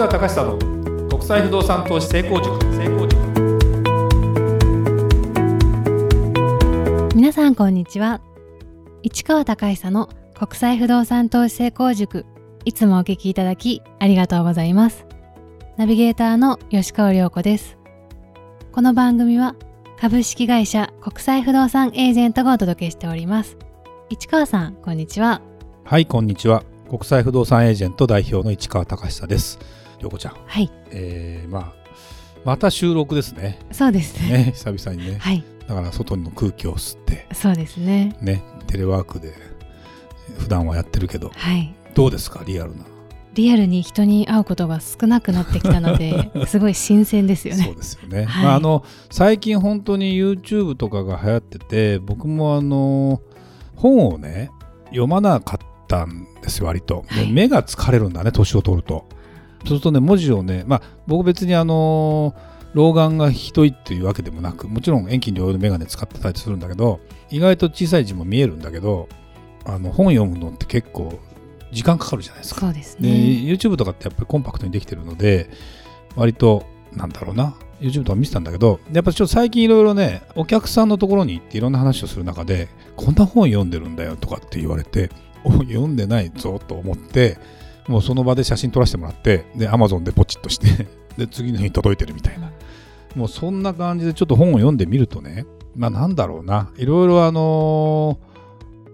川隆久の国際不動産投資成功塾。成功塾。皆さんこんにちは。市川隆久の国際不動産投資成功塾。いつもお聞きいただきありがとうございます。ナビゲーターの吉川良子です。この番組は株式会社国際不動産エージェントがお届けしております。市川さんこんにちは。はいこんにちは。国際不動産エージェント代表の市川隆久です良子ちゃん。はい。えー、まあまた収録ですね。そうですね。ね久々にね、はい。だから外の空気を吸って。そうですね。ねテレワークで普段はやってるけど。はい。どうですか？リアルな。リアルに人に会うことが少なくなってきたので すごい新鮮ですよそうねですよね、はい。まあ、あの最近本当に YouTube とかが流行ってて僕もあの本をね読まなかったんですよ割と、ではい。目が疲れるんだね年を取るとそうするとね文字をねまあ僕別にあの老眼がひどいっていうわけでもなくもちろん遠近両用の眼鏡使ってたりするんだけど意外と小さい字も見えるんだけどあの本読むのって結構時間かかるじゃないですか。そうですでね YouTube とかってやっぱりコンパクトにできてるので割となんだろうな。YouTube とか見てたんだけどやっぱちょっと最近いろいろねお客さんのところに行っていろんな話をする中でこんな本読んでるんだよとかって言われてお読んでないぞと思ってもうその場で写真撮らせてもらってで Amazon でポチッとして で次の日に届いてるみたいな。もうそんな感じでちょっと本を読んでみるとねまあなんだろうな。いろいろあのー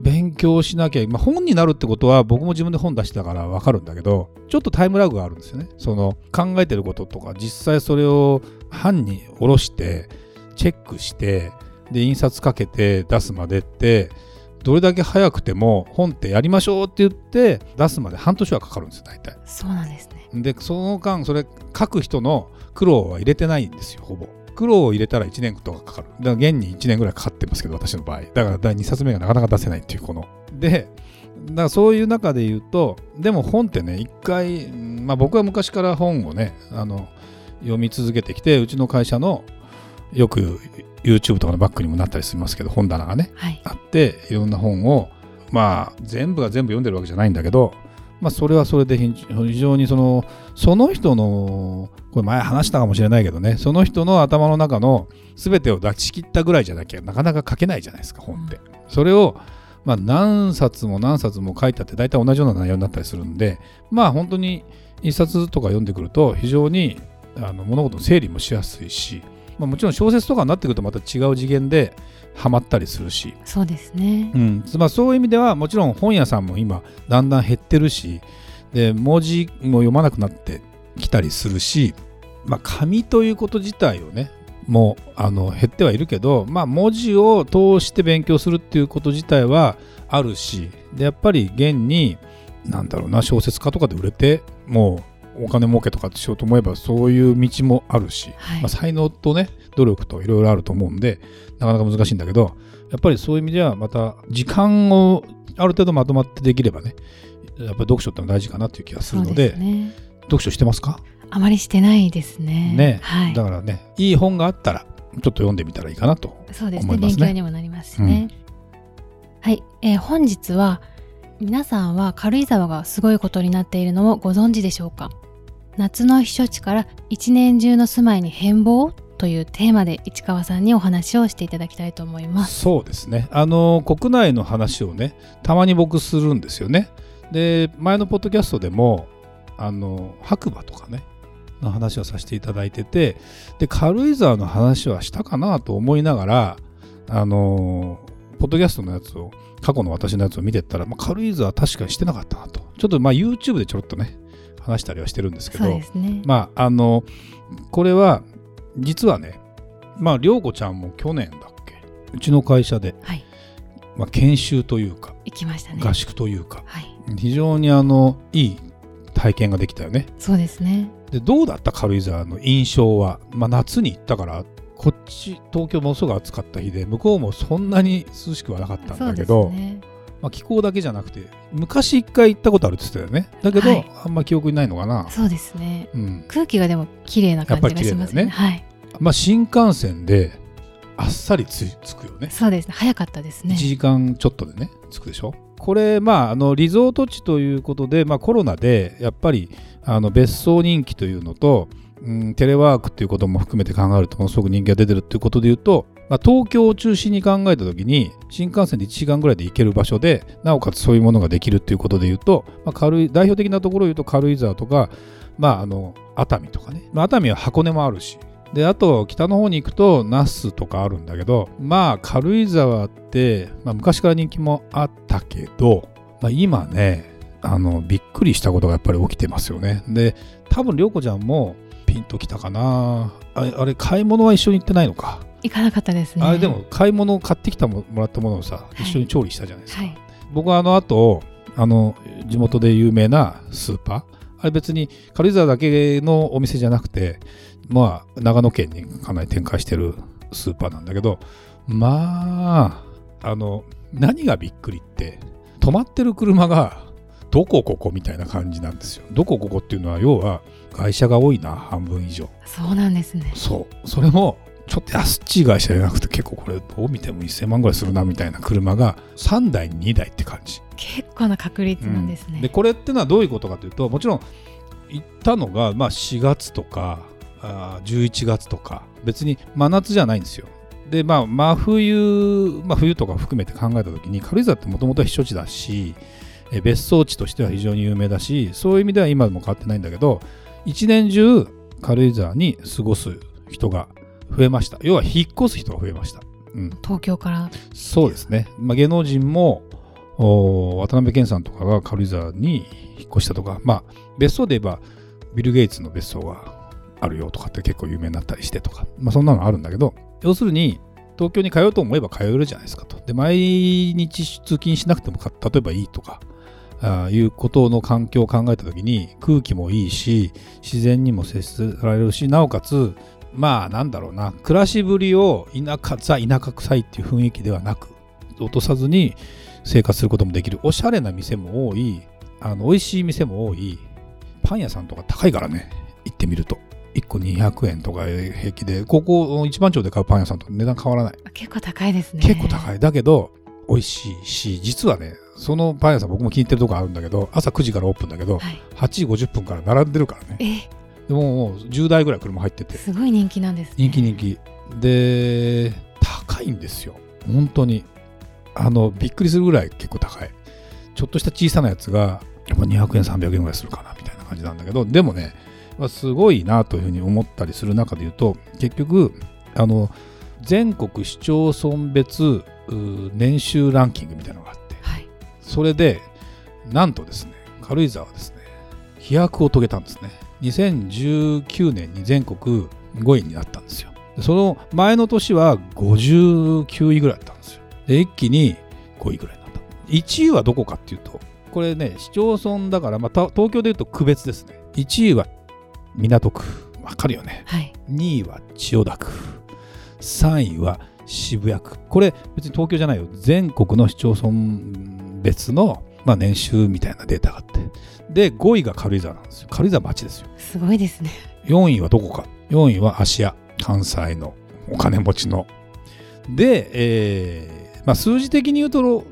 勉強しなきゃ、まあ、本になるってことは僕も自分で本出してたから分かるんだけどちょっとタイムラグがあるんですよね。その考えてることとか実際それを版に下ろしてチェックしてで印刷かけて出すまでってどれだけ早くても本ってやりましょうって言って出すまで半年はかかるんですよ大体。そうなんですね。でその間それ書く人の苦労は入れてないんですよほぼ。苦労を入れたら1年とかかかる。だから現に1年ぐらいかかってますけど私の場合。だから第2冊目がなかなか出せないっていうこの。でだからそういう中で言うとでも本ってね一回、まあ、僕は昔から本をねあの読み続けてきてうちの会社のよく YouTube とかのバックにもなったりしますけど本棚がねはいあっていろんな本をまあ全部が全部読んでるわけじゃないんだけどまあそれはそれで非非常にそのその人のこれ前話したかもしれないけどねその人の頭の中の全てを出し切ったぐらいじゃなきゃなかなか書けないじゃないですか本って。それをまあ何冊も何冊も書いてあって大体同じような内容になったりするんでまあ本当に一冊とか読んでくると非常にあの物事の整理もしやすいし、まあ、もちろん小説とかになってくるとまた違う次元でハマったりするし、そうですね。うん。まあ、そういう意味ではもちろん本屋さんも今だんだん減ってるしで文字も読まなくなってきたりするし、まあ、紙ということ自体をねもうあの減ってはいるけど、まあ、文字を通して勉強するっていうこと自体はあるしでやっぱり現になんだろうな小説家とかで売れてもうお金儲けとかってしようと思えばそういう道もあるし、はい。まあ、才能とね努力といろいろあると思うんでなかなか難しいんだけどやっぱりそういう意味ではまた時間をある程度まとまってできればねやっぱり読書ってのは大事かなという気がするのでね。読書してますか？あまりしてないですね。ね、はい。だからねいい本があったらちょっと読んでみたらいいかなとそうですね。思いますね。勉強にもなりますしね、はい、えー本日は皆さんは軽井沢がすごいことになっているのをご存知でしょうか？夏の避暑地から一年中の住まいに変貌というテーマで市川さんにお話をしていただきたいと思います。そうですね。あの国内の話をねたまに僕するんですよね。で前のポッドキャストでもあの白馬とかねの話をさせていただいててで軽井沢の話はしたかなと思いながらあのポッドキャストのやつを過去の私のやつを見てったら、まあ、軽井沢確かにしてなかったなと。ちょっとまあ YouTube でちょろっとね話したりはしてるんですけどまああのこれは実はねまあ涼子ちゃんも去年だっけうちの会社で、はい。まあ、研修というか行きましたね。合宿というかはい。非常にあのいい体験ができたよね。そうですね。でどうだった軽井沢の印象は、まあ、夏に行ったからこっち東京ものすごく暑かった日で向こうもそんなに涼しくはなかったんだけど、ねまあ、気候だけじゃなくて昔一回行ったことあるって言ってたよね。だけど、はい。あんま記憶にないのかな、そうですね。うん。空気がでも綺麗な感じがしますね。やっぱはい。まあ、新幹線であっさりつ着くよね。そうですね。早かったです1ね時間ちょっとでね着くでしょ。これまああのリゾート地ということで、まあ、コロナでやっぱりあの別荘人気というのと、うん、テレワークっていうことも含めて考えるとものすごく人気が出てるっていうことで言うと、まあ、東京を中心に考えた時に新幹線で1時間ぐらいで行ける場所でなおかつそういうものができるっていうことで言うと、まあ、軽い代表的なところを言うと軽井沢とか、まあ、あの熱海とかね、まあ、熱海は箱根もあるし。であと北の方に行くと那須とかあるんだけどまあ軽井沢って、まあ、昔から人気もあったけど、まあ、今ねあのびっくりしたことがやっぱり起きてますよね。で多分涼子ちゃんもピンときたかな。あれあれ買い物は一緒に行ってないのか、行かなかったですね。あれでも買い物買ってきたももらったものをさい。一緒に調理したじゃないですか、はい。僕はあの後あの地元で有名なスーパー。あれ別に軽井沢だけのお店じゃなくてまあ長野県にかなり展開してるスーパーなんだけどまああの何がびっくりって止まってる車がどこここみたいな感じなんですよ。どこここっていうのは要は会社が多いな半分以上。そうなんですね。そう。それもちょっと安っちい会社じゃなくて結構これどう見ても1000万ぐらいするなみたいな車が3台に2台って感じ。結構な確率なんですね、でこれってのはどういうことかというともちろん行ったのが、まあ、4月とかあー11月とか別に真夏じゃないんですよ。でまあ真冬、まあ、冬とか含めて考えた時に軽井沢ってもともとは避暑地だしえ別荘地としては非常に有名だしそういう意味では今も変わってないんだけど一年中軽井沢に過ごす人が増えました。要は引っ越す人が増えました、うん、東京から。そうですね、まあ、芸能人もお渡辺謙さんとかが軽井沢に引っ越したとか、まあ、別荘で言えばビル・ゲイツの別荘があるよとかって結構有名になったりしてとか、まあ、そんなのあるんだけど要するに東京に通おうと思えば通えるじゃないですかと。で毎日通勤しなくてもか例えばいいとかあーいうことの環境を考えた時に空気もいいし自然にも接せられるしなおかつまあなんだろうな暮らしぶりを田舎ザ田舎臭いっていう雰囲気ではなく落とさずに生活することもできる。おしゃれな店も多い。あの美味しい店も多い。パン屋さんとか高いからね。行ってみると。1個200円とか平気で。ここ一番町で買うパン屋さんと値段変わらない。結構高いですね。結構高い。だけど美味しいし実はねそのパン屋さん僕も気に入ってるとこあるんだけど朝9時からオープンだけどはい。8時50分から並んでるからね。えでももう10台ぐらい車入ってて。すごい人気なんですね。人気人気。で高いんですよ。本当に。あのびっくりするぐらい結構高い。ちょっとした小さなやつがやっぱ200円300円ぐらいするかなみたいな感じなんだけど。でもねまあすごいなというふうに思ったりする中で言うと結局あの全国市町村別年収ランキングみたいなのがあっそれでなんとですね軽井沢はですね飛躍を遂げたんですね。2019年に全国5位になったんですよ。でその前の年は59位ぐらいだったんですよ。で一気に5位ぐらいになった。1位はどこかっていうとこれね市町村だから、まあ、た東京でいうと区別ですね。1位は港区。わかるよね。はい。2位は千代田区。3位は渋谷区。これ別に東京じゃないよ。全国の市町村別の、まあ、年収みたいなデータがあって。で5位が軽井沢なんですよ。軽井沢町ですよ。すごいですね。4位はどこか。4位は芦屋関西のお金持ちの。で、えーまあ、数字的に言うとろ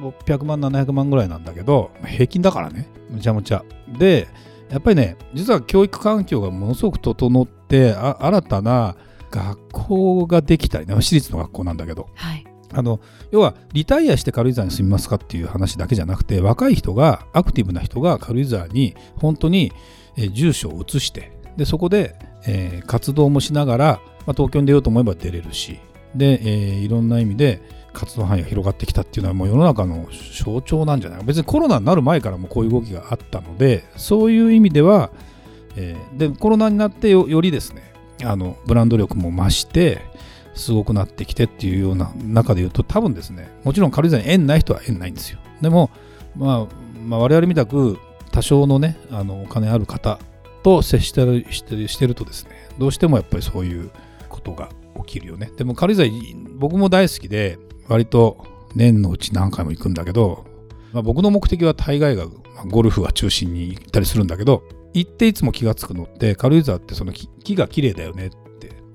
600万700万ぐらいなんだけど平均だからね。むちゃむちゃ。でやっぱりね実は教育環境がものすごく整ってあ新たな学校ができたりね私立の学校なんだけど。はいあの要はリタイアして軽井沢に住みますかっていう話だけじゃなくて若い人がアクティブな人が軽井沢に本当に、住所を移してでそこで、えー活動もしながら、まあ、東京に出ようと思えば出れるしで、えーいろんな意味で活動範囲が広がってきたっていうのはもう世の中の象徴なんじゃない？か別にコロナになる前からもこういう動きがあったのでそういう意味では、えーでコロナになってよよりですねあのブランド力も増してすごくなってきてっていうような中で言うと多分ですねもちろん軽井沢に縁ない人は縁ないんですよ。でも、まあ、まあ我々みたく多少のねあのお金ある方と接してるしてるしてるとですねどうしてもやっぱりそういうことが起きるよね。でも軽井沢僕も大好きで割と年のうち何回も行くんだけど、まあ、僕の目的は大概がまあゴルフが中心に行ったりするんだけど行っていつも気がつくのって軽井沢ってその木木が綺麗だよねっ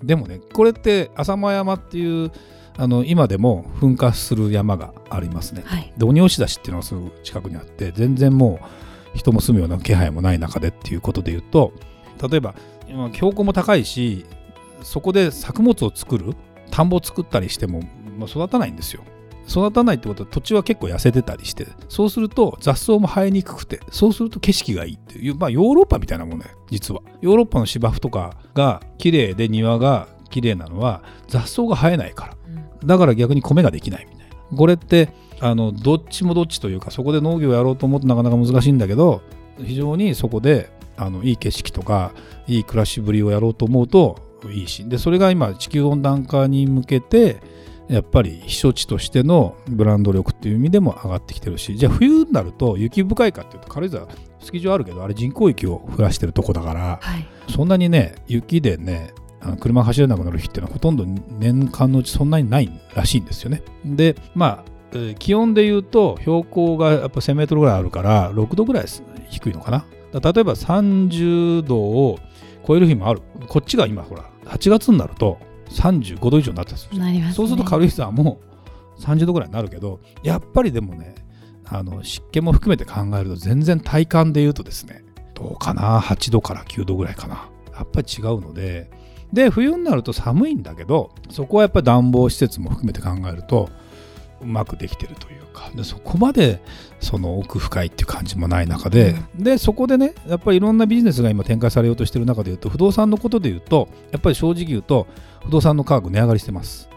でもねこれって浅間山っていうあの今でも噴火する山がありますね。はい。で鬼押出しっていうのがすぐ近くにあって全然もう人も住むような気配もない中でっていうことで言うと例えば今標高も高いしそこで作物を作る田んぼを作ったりしても、まあ、育たないんですよ育たないってことは土地は結構痩せてたりしてそうすると雑草も生えにくくてそうすると景色がいいっていうまあヨーロッパみたいなもんね実は。ヨーロッパの芝生とかが綺麗で庭が綺麗なのは雑草が生えないから。だから逆に米ができないみたいな。これってあのどっちもどっちというかそこで農業をやろうと思ってなかなか難しいんだけど非常にそこであのいい景色とかいい暮らしぶりをやろうと思うといいし。でそれが今地球温暖化に向けてやっぱり避暑地としてのブランド力っていう意味でも上がってきてるしじゃあ冬になると雪深いかっていうと軽井沢スキー場あるけどあれ人工雪を降らしてるとこだから、はい、そんなにね雪でね車走れなくなる日っていうのはほとんど年間のうちそんなにないらしいんですよね。でまあ気温で言うと標高がやっぱ1000メートルぐらいあるから6度ぐらい低いのかな。例えば30度を超える日もある。こっちが今ほら8月になると35度以上になったりする、ね、そうすると軽井沢も30度ぐらいになるけどやっぱりでもねあの湿気も含めて考えると全然体感で言うとですねどうかな？8度から9度ぐらいかな。やっぱり違うのでで冬になると寒いんだけどそこはやっぱり暖房施設も含めて考えるとうまくできてるというか。でそこまでその奥深いっていう感じもない中で、うん、でそこでねやっぱりいろんなビジネスが今展開されようとしてる中でいうと不動産のことでいうとやっぱり正直言うと不動産の価格値上がりしてます。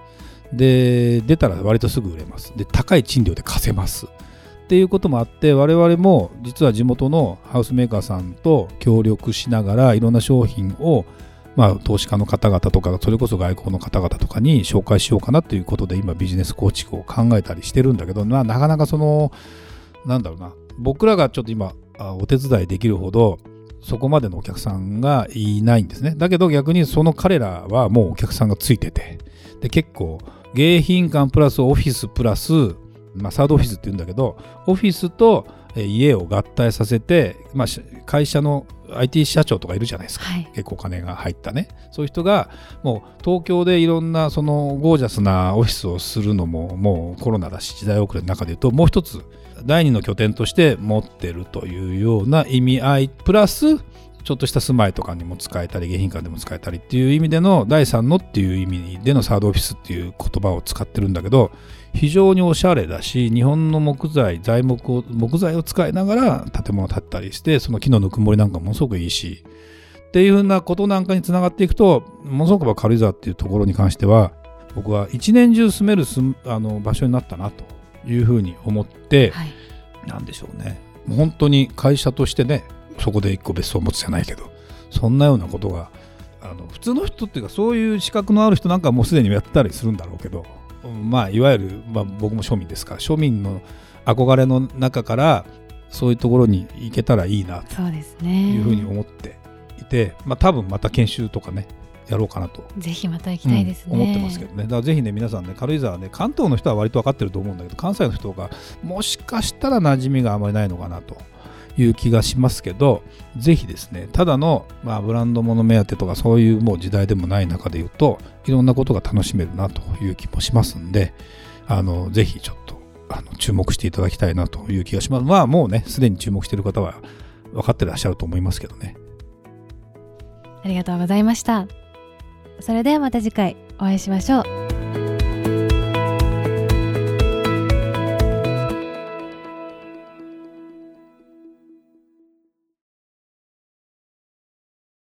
で出たら割とすぐ売れます。で高い賃料で貸せます。っていうこともあって我々も実は地元のハウスメーカーさんと協力しながらいろんな商品をまあ、投資家の方々とかそれこそ外国の方々とかに紹介しようかなということで今ビジネス構築を考えたりしてるんだけど、まあ、なかなかそのなんだろうな僕らがちょっと今お手伝いできるほどそこまでのお客さんがいないんですね。だけど逆にその彼らはもうお客さんがついててで結構迎賓館プラスオフィスプラス、まあ、サードオフィスって言うんだけどオフィスと家を合体させて、まあ、会社の IT 社長とかいるじゃないですか、はい、結構お金が入ったね。そういう人がもう東京でいろんなそのゴージャスなオフィスをするのももうコロナだし時代遅れの中で言うともう一つ第二の拠点として持ってるというような意味合い。プラスちょっとした住まいとかにも使えたり迎賓館でも使えたりっていう意味での第3のっていう意味でのサードオフィスっていう言葉を使ってるんだけど非常におしゃれだし日本の木材材木を木材を使いながら建物を建ったりしてその木のぬくもりなんかものすごくいいしっていうふうなことなんかにつながっていくとものすごく軽井沢っていうところに関しては僕は一年中住めるあの場所になったなというふうに思って、はい、なんでしょうね。本当に会社としてねそこで一個別荘を持つじゃないけどそんなようなことがあの普通の人っていうかそういう資格のある人なんかもうすでにやってたりするんだろうけどまあ、いわゆる、まあ、僕も庶民ですから庶民の憧れの中からそういうところに行けたらいいなというふうに思っていて、まあ、多分また研修とかねやろうかなとぜひまた行きたいですね、うん、思ってますけどね。だからぜひね皆さんね軽井沢ね関東の人は割と分かってると思うんだけど関西の人がもしかしたら馴染みがあまりないのかなという気がしますけど、ぜひですね、ただの、まあ、ブランド物目当てとかそういうもう時代でもない中で言うと、いろんなことが楽しめるなという気もしますんで、あの、ぜひちょっと、あの、注目していただきたいなという気がします。まあ、もうね、すでに注目している方は分かってらっしゃると思いますけどね。ありがとうございました。それではまた次回お会いしましょう。